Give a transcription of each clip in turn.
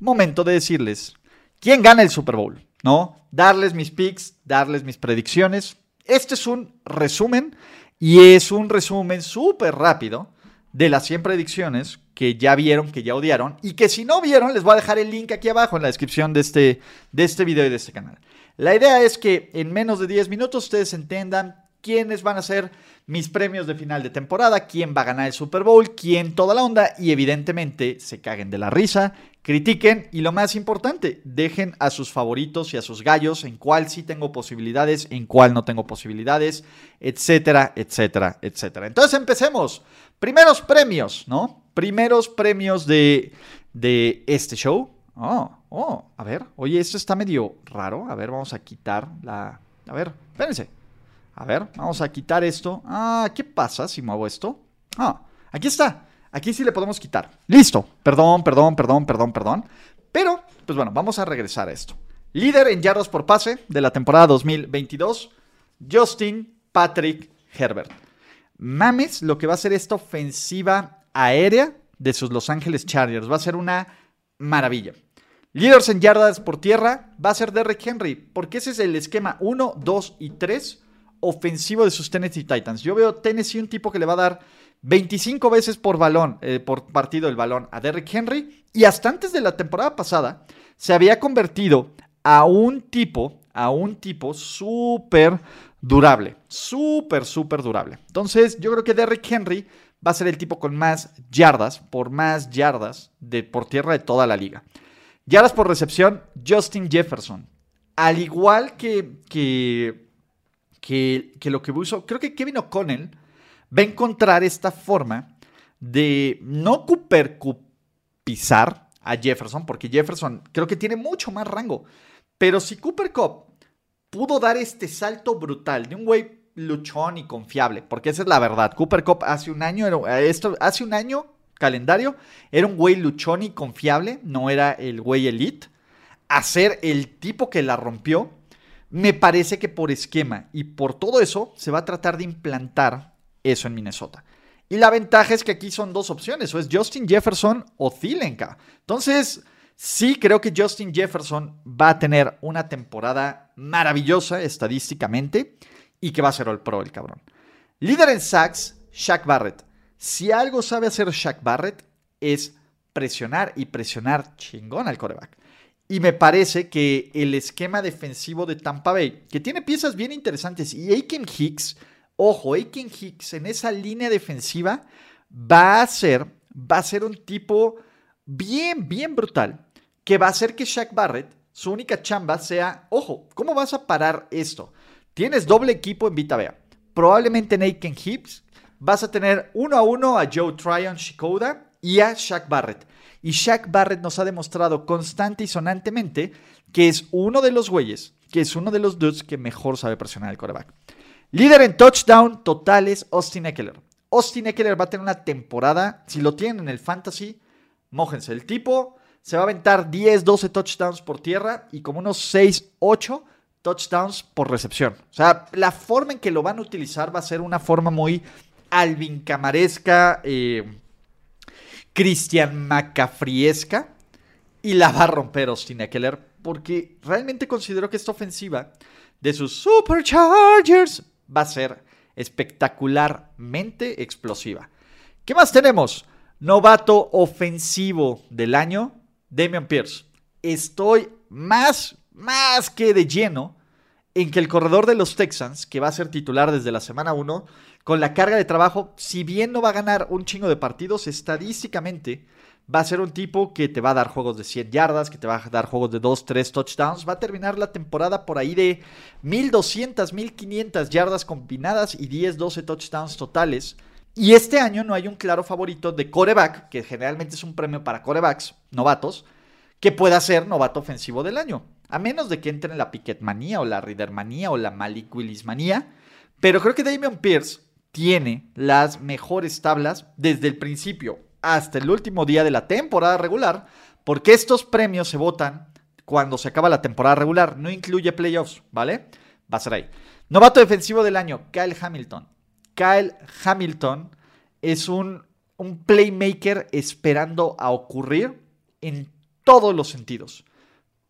Momento de decirles quién gana el Super Bowl, ¿no? Darles mis picks, darles mis predicciones. Este es un resumen y es un resumen súper rápido de las 100 predicciones que ya vieron, que ya odiaron, y que si no vieron, les voy a dejar el link aquí abajo en la descripción de este, de este video y de este canal. La idea es que en menos de 10 minutos ustedes entendan quiénes van a ser mis premios de final de temporada, quién va a ganar el Super Bowl, quién toda la onda, y evidentemente se caguen de la risa, critiquen y lo más importante, dejen a sus favoritos y a sus gallos en cuál sí tengo posibilidades, en cuál no tengo posibilidades, etcétera, etcétera, etcétera. Entonces empecemos. Primeros premios, ¿no? Primeros premios de, de este show. Oh, oh, a ver. Oye, esto está medio raro. A ver, vamos a quitar la... A ver, espérense. A ver, vamos a quitar esto. Ah, ¿qué pasa si muevo esto? Ah, aquí está. Aquí sí le podemos quitar. Listo. Perdón, perdón, perdón, perdón, perdón. Pero, pues bueno, vamos a regresar a esto. Líder en yardas por pase de la temporada 2022, Justin Patrick Herbert mames lo que va a ser esta ofensiva aérea de sus Los Ángeles Chargers. Va a ser una maravilla. Líderes en yardas por tierra va a ser Derrick Henry, porque ese es el esquema 1, 2 y 3 ofensivo de sus Tennessee Titans. Yo veo Tennessee un tipo que le va a dar 25 veces por balón, eh, por partido el balón a Derrick Henry, y hasta antes de la temporada pasada se había convertido a un tipo, a un tipo súper durable. Súper, súper durable. Entonces, yo creo que Derrick Henry va a ser el tipo con más yardas, por más yardas de, por tierra de toda la liga. Yardas por recepción, Justin Jefferson. Al igual que, que, que, lo que puso, creo que Kevin O'Connell va a encontrar esta forma de no pisar a Jefferson, porque Jefferson creo que tiene mucho más rango. Pero si Cooper Cup pudo dar este salto brutal de un güey luchón y confiable, porque esa es la verdad. Cooper Cup hace un año, esto, hace un año calendario, era un güey luchón y confiable, no era el güey elite. A ser el tipo que la rompió, me parece que por esquema y por todo eso se va a tratar de implantar eso en Minnesota. Y la ventaja es que aquí son dos opciones, o es Justin Jefferson o Zielenka. Entonces, Sí, creo que Justin Jefferson va a tener una temporada maravillosa estadísticamente y que va a ser el pro el cabrón. Líder en sacks, Shaq Barrett. Si algo sabe hacer Shaq Barrett es presionar y presionar chingón al coreback. Y me parece que el esquema defensivo de Tampa Bay, que tiene piezas bien interesantes, y Aiken Hicks, ojo, Aiken Hicks en esa línea defensiva va a ser, va a ser un tipo bien, bien brutal que va a hacer que Shaq Barrett, su única chamba sea, ojo, ¿cómo vas a parar esto? Tienes doble equipo en Vita Probablemente en Aiken Hips vas a tener uno a uno a Joe Tryon Shikoda y a Shaq Barrett. Y Shaq Barrett nos ha demostrado constante y sonantemente que es uno de los güeyes, que es uno de los dudes que mejor sabe presionar el coreback. Líder en touchdown totales, Austin Eckler. Austin Eckler va a tener una temporada, si lo tienen en el fantasy, mójense. El tipo se va a aventar 10, 12 touchdowns por tierra y como unos 6, 8 touchdowns por recepción. O sea, la forma en que lo van a utilizar va a ser una forma muy Alvin Camaresca, eh, Christian Macafriesca y la va a romper Austin Eckler porque realmente considero que esta ofensiva de sus Superchargers va a ser espectacularmente explosiva. ¿Qué más tenemos? Novato ofensivo del año, Damian Pierce. Estoy más, más que de lleno en que el corredor de los Texans, que va a ser titular desde la semana 1, con la carga de trabajo, si bien no va a ganar un chingo de partidos, estadísticamente va a ser un tipo que te va a dar juegos de 100 yardas, que te va a dar juegos de 2, 3 touchdowns. Va a terminar la temporada por ahí de 1200, 1500 yardas combinadas y 10, 12 touchdowns totales. Y este año no hay un claro favorito de coreback, que generalmente es un premio para corebacks novatos, que pueda ser novato ofensivo del año. A menos de que entre en la Piquet manía o la Reader manía o la Malik Willis manía. Pero creo que Damian Pierce tiene las mejores tablas desde el principio hasta el último día de la temporada regular, porque estos premios se votan cuando se acaba la temporada regular, no incluye playoffs, ¿vale? Va a ser ahí. Novato defensivo del año, Kyle Hamilton. Kyle Hamilton es un, un playmaker esperando a ocurrir en todos los sentidos.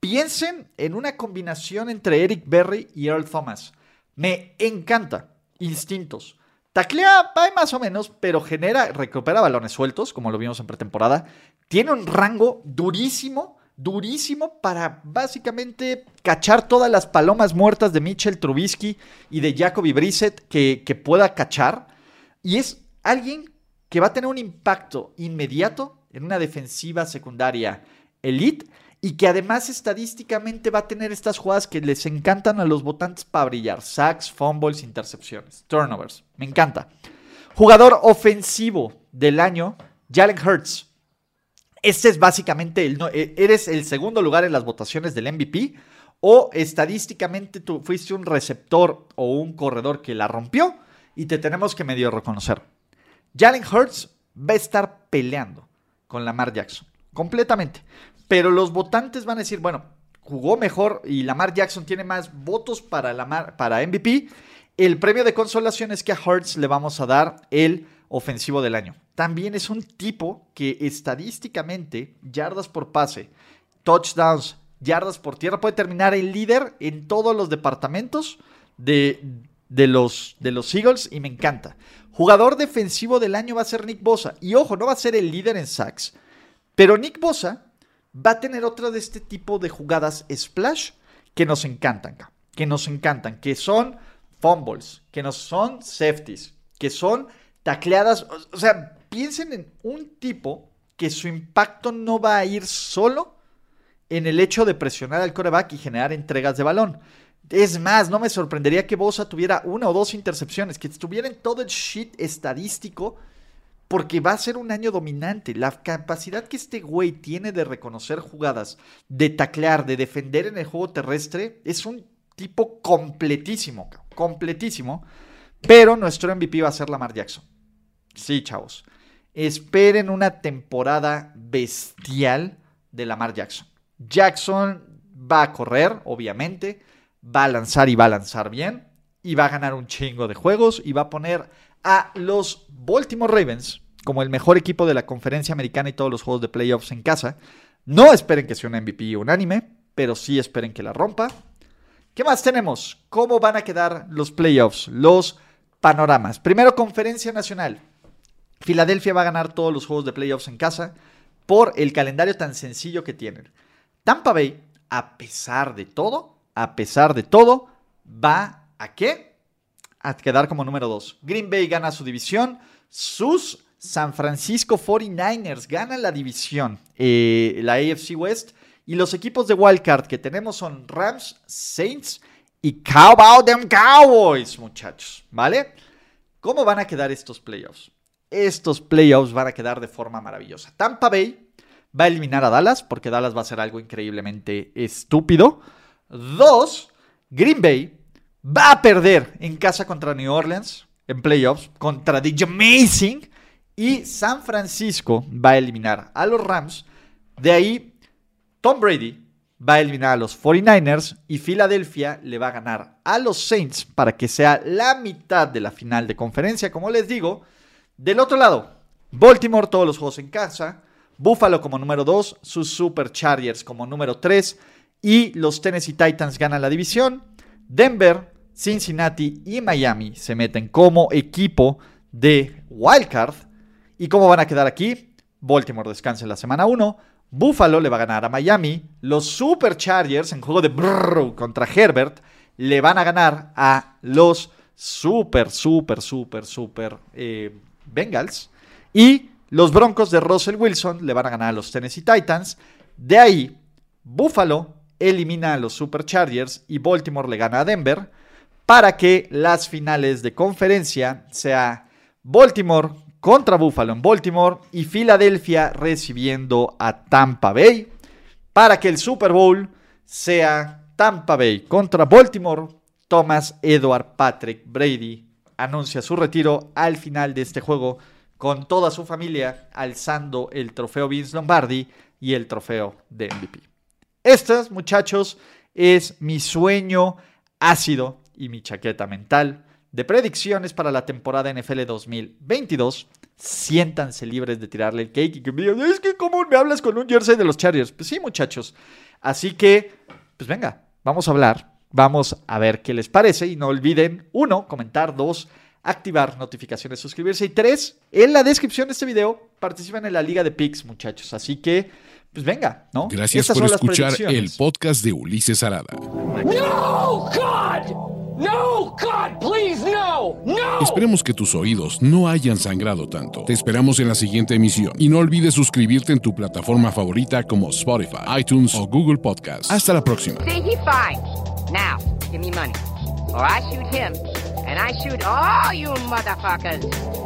Piensen en una combinación entre Eric Berry y Earl Thomas. Me encanta. Instintos. Taclea, va más o menos, pero genera, recupera balones sueltos, como lo vimos en pretemporada. Tiene un rango durísimo, durísimo para básicamente cachar todas las palomas muertas de Mitchell Trubisky y de Jacoby Brissett que, que pueda cachar. Y es alguien que va a tener un impacto inmediato en una defensiva secundaria elite y que además estadísticamente va a tener estas jugadas que les encantan a los votantes para brillar. Sacks, fumbles, intercepciones, turnovers. Me encanta. Jugador ofensivo del año, Jalen Hurts. Este es básicamente el... E, eres el segundo lugar en las votaciones del MVP o estadísticamente tú fuiste un receptor o un corredor que la rompió y te tenemos que medio reconocer. Jalen Hurts va a estar peleando con Lamar Jackson. Completamente. Pero los votantes van a decir, bueno, jugó mejor y Lamar Jackson tiene más votos para, para MVP. El premio de consolación es que a Hurts le vamos a dar el ofensivo del año. También es un tipo que estadísticamente, yardas por pase, touchdowns, yardas por tierra, puede terminar el líder en todos los departamentos de, de, los, de los Eagles y me encanta. Jugador defensivo del año va a ser Nick Bosa. Y ojo, no va a ser el líder en sacks. Pero Nick Bosa va a tener otra de este tipo de jugadas splash que nos encantan, que nos encantan, que son fumbles, que no son safeties, que son tacleadas. O sea, piensen en un tipo que su impacto no va a ir solo en el hecho de presionar al coreback y generar entregas de balón. Es más, no me sorprendería que Bosa tuviera una o dos intercepciones, que estuviera todo el shit estadístico porque va a ser un año dominante. La capacidad que este güey tiene de reconocer jugadas, de taclear, de defender en el juego terrestre, es un tipo completísimo, completísimo. Pero nuestro MVP va a ser Lamar Jackson. Sí, chavos. Esperen una temporada bestial de Lamar Jackson. Jackson va a correr, obviamente, va a lanzar y va a lanzar bien, y va a ganar un chingo de juegos y va a poner a los Baltimore Ravens como el mejor equipo de la conferencia americana y todos los juegos de playoffs en casa. No esperen que sea un MVP unánime, pero sí esperen que la rompa. ¿Qué más tenemos? ¿Cómo van a quedar los playoffs? Los panoramas. Primero, conferencia nacional. Filadelfia va a ganar todos los juegos de playoffs en casa por el calendario tan sencillo que tienen. Tampa Bay, a pesar de todo, a pesar de todo, va a qué? A quedar como número 2. Green Bay gana su división. Sus San Francisco 49ers ganan la división, eh, la AFC West. Y los equipos de wildcard que tenemos son Rams, Saints y Cowboy them Cowboys, muchachos. ¿Vale? ¿Cómo van a quedar estos playoffs? Estos playoffs van a quedar de forma maravillosa. Tampa Bay va a eliminar a Dallas porque Dallas va a ser algo increíblemente estúpido. Dos, Green Bay va a perder en casa contra New Orleans en playoffs contra The Amazing y San Francisco va a eliminar a los Rams. De ahí, Tom Brady va a eliminar a los 49ers y Filadelfia le va a ganar a los Saints para que sea la mitad de la final de conferencia, como les digo. Del otro lado, Baltimore todos los juegos en casa, Buffalo como número 2, sus Superchargers como número 3 y los Tennessee Titans ganan la división. Denver, Cincinnati y Miami se meten como equipo de wildcard ¿Y cómo van a quedar aquí? Baltimore descansa en la semana 1. Buffalo le va a ganar a Miami. Los Superchargers en juego de brrr contra Herbert le van a ganar a los super, super, super, super eh, Bengals. Y los Broncos de Russell Wilson le van a ganar a los Tennessee Titans. De ahí, Buffalo elimina a los Superchargers y Baltimore le gana a Denver para que las finales de conferencia sea Baltimore contra Buffalo en Baltimore y Filadelfia recibiendo a Tampa Bay para que el Super Bowl sea Tampa Bay contra Baltimore. Thomas Edward Patrick Brady anuncia su retiro al final de este juego con toda su familia alzando el trofeo Vince Lombardi y el trofeo de MVP. Estos, muchachos, es mi sueño ácido y mi chaqueta mental de predicciones para la temporada NFL 2022. Siéntanse libres de tirarle el cake y que me digan, es que cómo me hablas con un jersey de los Chargers. Pues sí, muchachos. Así que, pues venga, vamos a hablar. Vamos a ver qué les parece y no olviden, uno, comentar, dos, activar notificaciones, suscribirse y tres, en la descripción de este video participan en la liga de picks, muchachos. Así que, pues venga, ¿no? Gracias por escuchar el podcast de Ulises Arada. No, God! No, God, please, no, no. Esperemos que tus oídos no hayan sangrado tanto. Te esperamos en la siguiente emisión y no olvides suscribirte en tu plataforma favorita como Spotify, iTunes o Google Podcast. Hasta la próxima. See, he fine. Now, give me money. Or I shoot him, and I shoot all you motherfuckers.